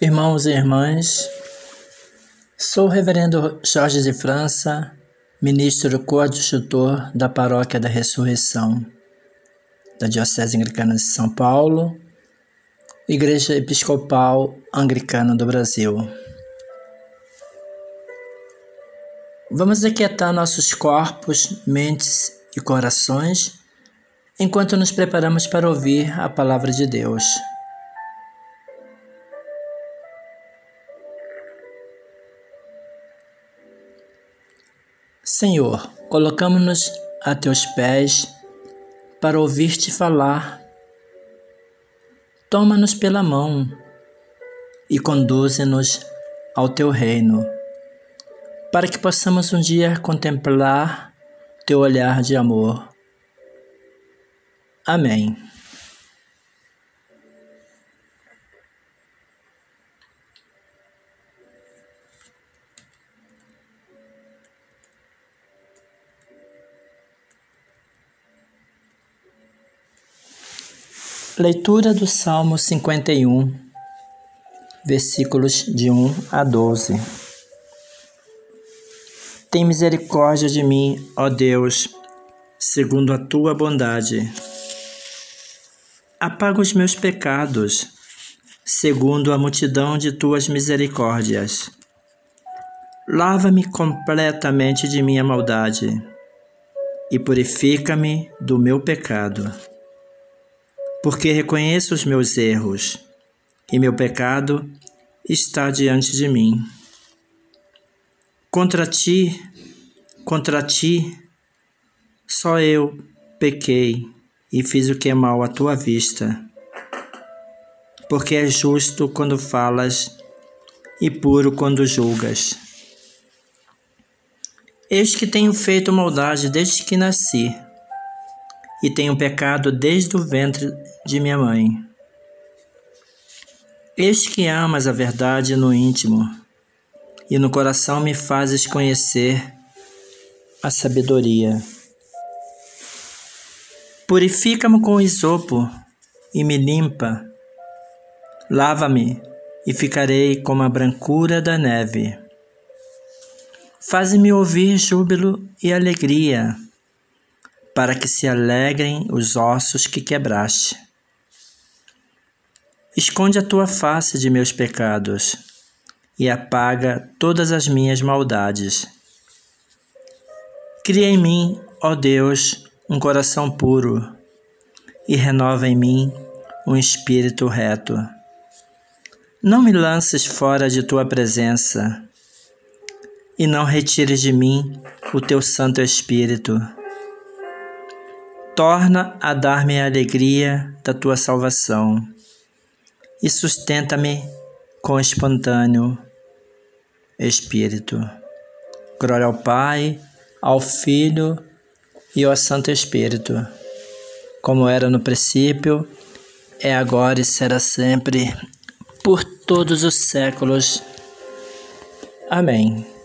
Irmãos e irmãs, sou o Reverendo Jorge de França, ministro coadjutor da Paróquia da Ressurreição da Diocese Anglicana de São Paulo, Igreja Episcopal Anglicana do Brasil. Vamos aquietar nossos corpos, mentes e corações enquanto nos preparamos para ouvir a palavra de Deus. Senhor, colocamos-nos a teus pés para ouvir-te falar. Toma-nos pela mão e conduze-nos ao teu reino, para que possamos um dia contemplar teu olhar de amor. Amém. Leitura do Salmo 51, versículos de 1 a 12. Tem misericórdia de mim, ó Deus, segundo a tua bondade. Apaga os meus pecados, segundo a multidão de tuas misericórdias. Lava-me completamente de minha maldade e purifica-me do meu pecado porque reconheço os meus erros e meu pecado está diante de mim. Contra ti, contra ti, só eu pequei e fiz o que é mal à tua vista. Porque é justo quando falas e puro quando julgas. Eis que tenho feito maldade desde que nasci e tenho pecado desde o ventre de minha mãe. Eis que amas a verdade no íntimo, e no coração me fazes conhecer a sabedoria. Purifica-me com isopo e me limpa. Lava-me e ficarei como a brancura da neve. Faze-me ouvir júbilo e alegria para que se alegrem os ossos que quebraste. Esconde a tua face de meus pecados e apaga todas as minhas maldades. Cria em mim, ó Deus, um coração puro e renova em mim um espírito reto. Não me lances fora de tua presença e não retires de mim o teu Santo Espírito torna a dar-me a alegria da tua salvação e sustenta-me com espontâneo Espírito. Glória ao Pai, ao Filho e ao Santo Espírito, como era no princípio, é agora e será sempre, por todos os séculos. Amém.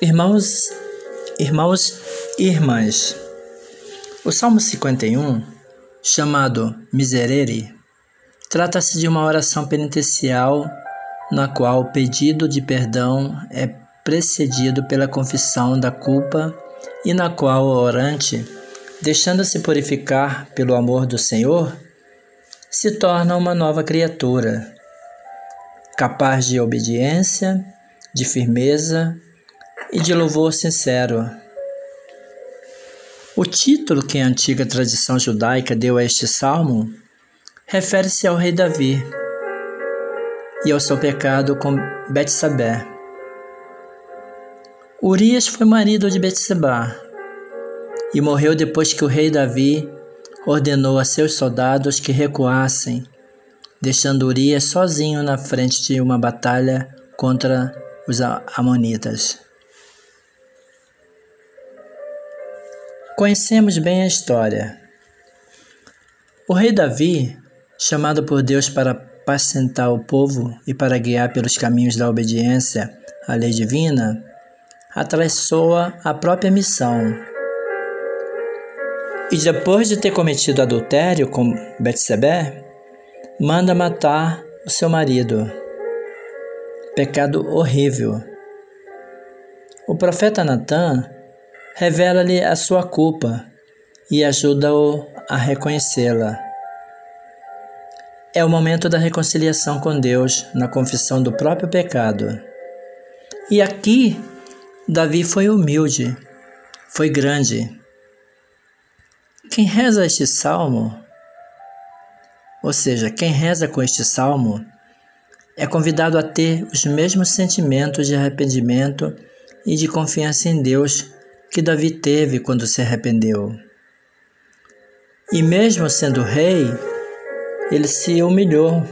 Irmãos, irmãos e irmãs, o Salmo 51, chamado Miserere, trata-se de uma oração penitencial na qual o pedido de perdão é precedido pela confissão da culpa e na qual o orante, deixando-se purificar pelo amor do Senhor, se torna uma nova criatura, capaz de obediência, de firmeza e de louvor sincero. O título que a antiga tradição judaica deu a este salmo refere-se ao rei Davi e ao seu pecado com Betsabé. Urias foi marido de Betsabá e morreu depois que o rei Davi ordenou a seus soldados que recuassem, deixando Urias sozinho na frente de uma batalha contra os amonitas. Conhecemos bem a história. O rei Davi, chamado por Deus para apacentar o povo e para guiar pelos caminhos da obediência à lei divina, atraiçoa a própria missão. E depois de ter cometido adultério com Betsebé, manda matar o seu marido. Pecado horrível. O profeta Natan revela-lhe a sua culpa e ajuda-o a reconhecê-la. É o momento da reconciliação com Deus na confissão do próprio pecado. E aqui, Davi foi humilde, foi grande. Quem reza este salmo, ou seja, quem reza com este salmo, é convidado a ter os mesmos sentimentos de arrependimento e de confiança em Deus que Davi teve quando se arrependeu. E mesmo sendo rei, ele se humilhou,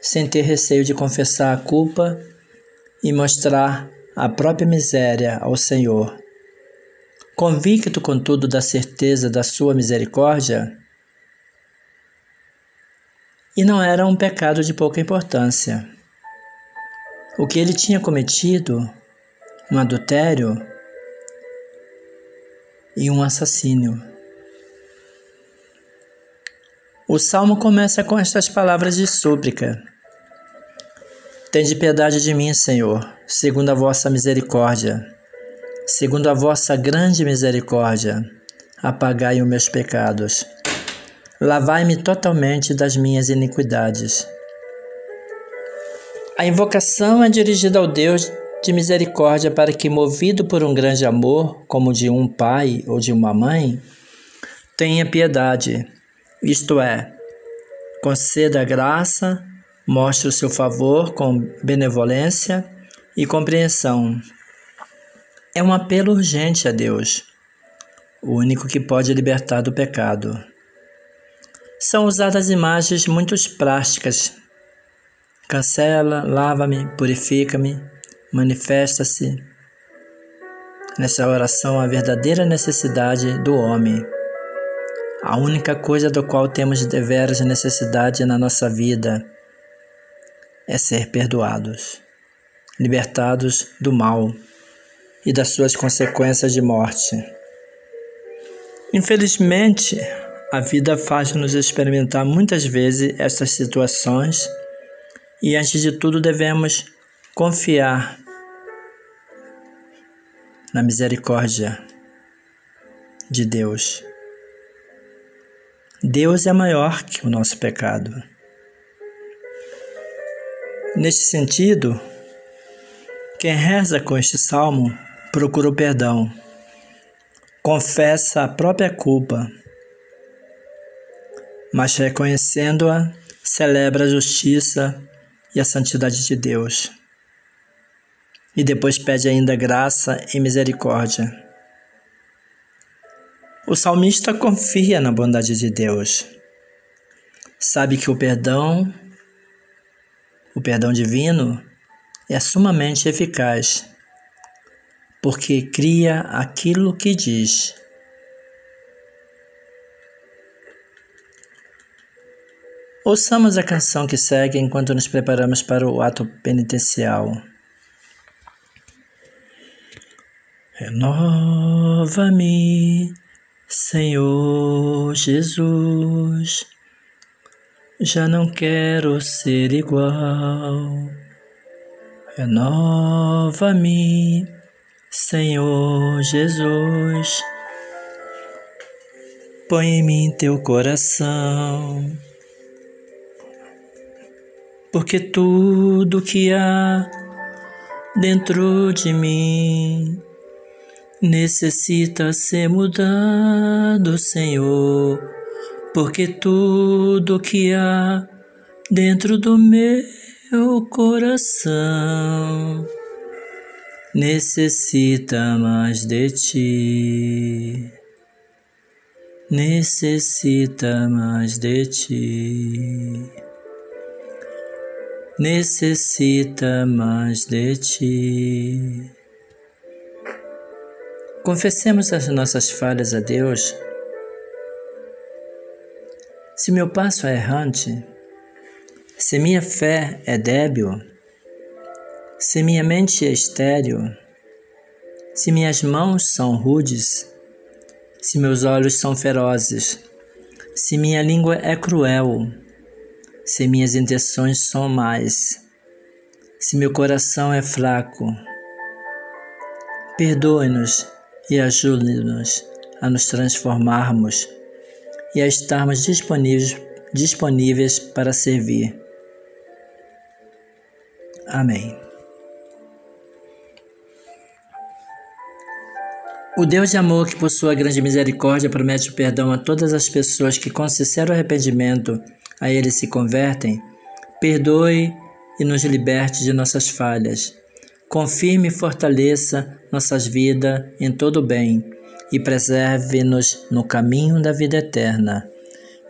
sem ter receio de confessar a culpa e mostrar a própria miséria ao Senhor. Convicto, contudo, da certeza da sua misericórdia, e não era um pecado de pouca importância. O que ele tinha cometido, um adultério e um assassínio. O salmo começa com estas palavras de súplica: Tende piedade de mim, Senhor, segundo a vossa misericórdia. Segundo a vossa grande misericórdia, apagai os meus pecados. Lavai-me totalmente das minhas iniquidades. A invocação é dirigida ao Deus de misericórdia para que, movido por um grande amor, como de um pai ou de uma mãe, tenha piedade isto é, conceda graça, mostre o seu favor com benevolência e compreensão. É um apelo urgente a Deus, o único que pode libertar do pecado. São usadas imagens muito práticas. Cancela, lava-me, purifica-me, manifesta-se. Nessa oração, a verdadeira necessidade do homem a única coisa do qual temos deveras necessidade na nossa vida é ser perdoados, libertados do mal e das suas consequências de morte. Infelizmente, a vida faz-nos experimentar muitas vezes estas situações e, antes de tudo, devemos confiar na misericórdia de Deus. Deus é maior que o nosso pecado. Neste sentido, quem reza com este salmo procura o perdão, confessa a própria culpa, mas reconhecendo-a, celebra a justiça e a santidade de Deus. E depois pede ainda graça e misericórdia o salmista confia na bondade de Deus. Sabe que o perdão, o perdão divino, é sumamente eficaz, porque cria aquilo que diz. Ouçamos a canção que segue enquanto nos preparamos para o ato penitencial. Renova-me Senhor Jesus, já não quero ser igual. Renova-me, Senhor Jesus. Põe em mim teu coração, porque tudo que há dentro de mim necessita ser mudado, Senhor, porque tudo que há dentro do meu coração necessita mais de ti. Necessita mais de ti. Necessita mais de ti. Confessemos as nossas falhas a Deus. Se meu passo é errante, se minha fé é débil, se minha mente é estéril, Se minhas mãos são rudes, se meus olhos são ferozes, se minha língua é cruel, se minhas intenções são más, se meu coração é fraco, perdoe-nos e ajude-nos a nos transformarmos e a estarmos disponíveis, disponíveis para servir. Amém. O Deus de amor, que por sua grande misericórdia promete o perdão a todas as pessoas que com sincero arrependimento a Ele se convertem, perdoe e nos liberte de nossas falhas. Confirme e fortaleça nossas vidas em todo bem e preserve-nos no caminho da vida eterna.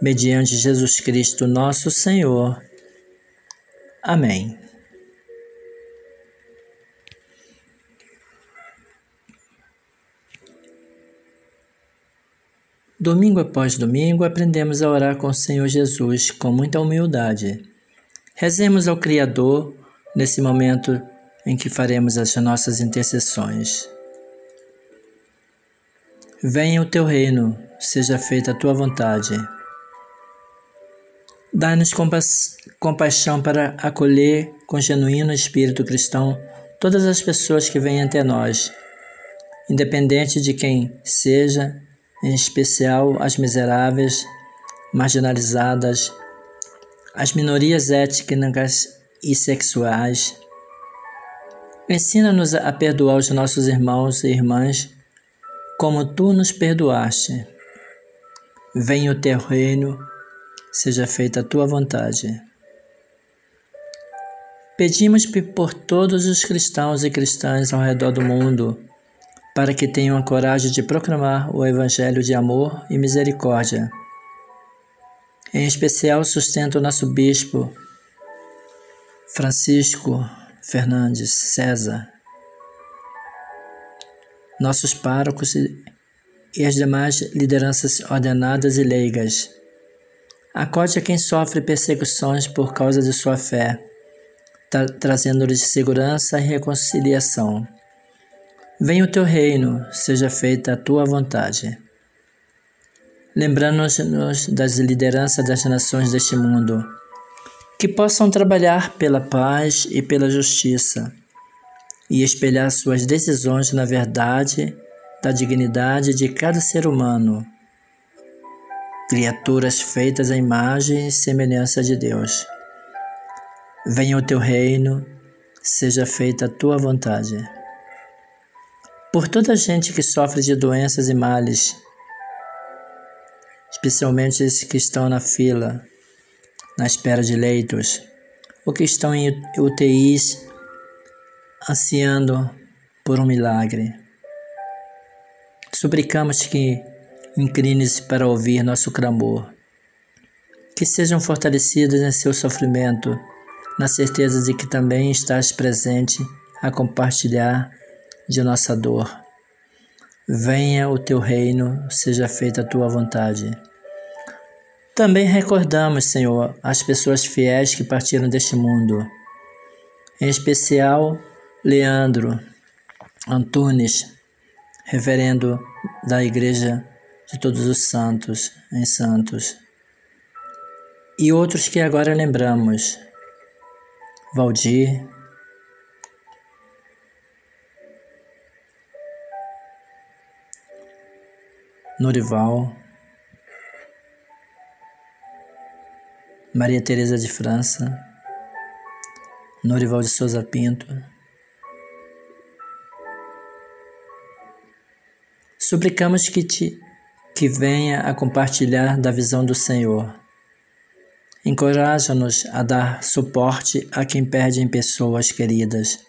Mediante Jesus Cristo, nosso Senhor. Amém. Domingo após domingo, aprendemos a orar com o Senhor Jesus com muita humildade. Rezemos ao Criador nesse momento em que faremos as nossas intercessões. Venha o teu reino, seja feita a tua vontade. Dai-nos compa compaixão para acolher com genuíno espírito cristão todas as pessoas que vêm até nós, independente de quem seja em especial as miseráveis, marginalizadas, as minorias étnicas e sexuais. Ensina-nos a perdoar os nossos irmãos e irmãs como tu nos perdoaste. Venha o teu reino, seja feita a tua vontade. Pedimos por todos os cristãos e cristãs ao redor do mundo para que tenham a coragem de proclamar o Evangelho de amor e misericórdia. Em especial, sustento o nosso bispo Francisco Fernandes César, nossos párocos e as demais lideranças ordenadas e leigas. Acorde a quem sofre perseguições por causa de sua fé, tra trazendo-lhes segurança e reconciliação. Venha o teu reino, seja feita a tua vontade. Lembrando-nos das lideranças das nações deste mundo, que possam trabalhar pela paz e pela justiça e espelhar suas decisões na verdade da dignidade de cada ser humano, criaturas feitas à imagem e semelhança de Deus. Venha o teu reino, seja feita a tua vontade por toda a gente que sofre de doenças e males, especialmente esses que estão na fila, na espera de leitos, ou que estão em UTIs ansiando por um milagre. Suplicamos que inclines para ouvir nosso clamor, que sejam fortalecidos em seu sofrimento, na certeza de que também estás presente a compartilhar de nossa dor. Venha o teu reino, seja feita a tua vontade. Também recordamos, Senhor, as pessoas fiéis que partiram deste mundo, em especial Leandro Antunes, reverendo da Igreja de Todos os Santos em Santos, e outros que agora lembramos, Valdir, Norival, Maria Teresa de França, Norival de Souza Pinto. Suplicamos que te que venha a compartilhar da visão do Senhor. Encoraja-nos a dar suporte a quem perde em pessoas queridas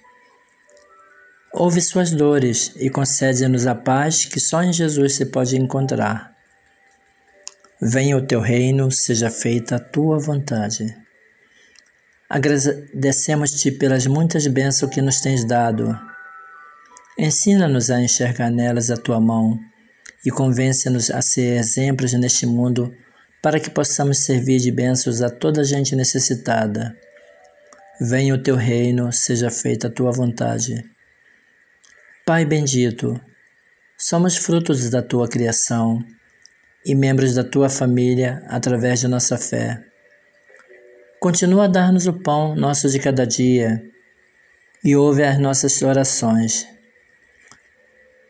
Ouve suas dores e concede-nos a paz que só em Jesus se pode encontrar. Venha o teu reino, seja feita a tua vontade. Agradecemos-te pelas muitas bênçãos que nos tens dado. Ensina-nos a enxergar nelas a tua mão e convence-nos a ser exemplos neste mundo para que possamos servir de bênçãos a toda gente necessitada. Venha o teu reino, seja feita a tua vontade Pai bendito, somos frutos da tua criação e membros da tua família através de nossa fé. Continua a dar-nos o pão nosso de cada dia e ouve as nossas orações,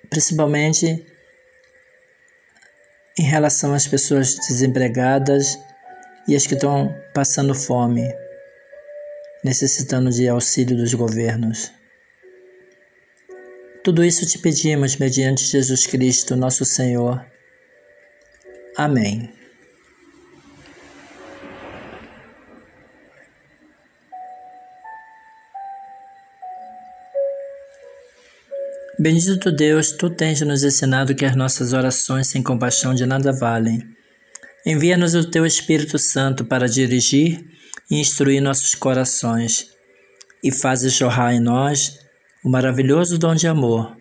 principalmente em relação às pessoas desempregadas e as que estão passando fome, necessitando de auxílio dos governos. Tudo isso te pedimos mediante Jesus Cristo, nosso Senhor. Amém. Bendito Deus, tu tens nos ensinado que as nossas orações sem compaixão de nada valem. Envia-nos o teu Espírito Santo para dirigir e instruir nossos corações, e fazes jorrar em nós o maravilhoso dom de amor,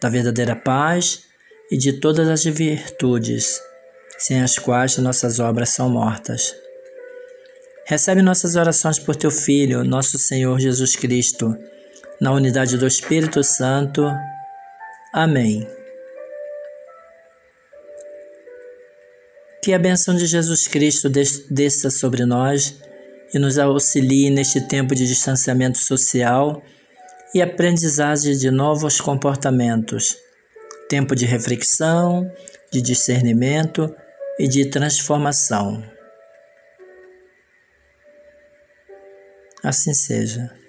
da verdadeira paz e de todas as virtudes, sem as quais nossas obras são mortas. Recebe nossas orações por teu Filho, nosso Senhor Jesus Cristo, na unidade do Espírito Santo. Amém. Que a bênção de Jesus Cristo desça sobre nós e nos auxilie neste tempo de distanciamento social e aprendizagem de novos comportamentos, tempo de reflexão, de discernimento e de transformação. Assim seja.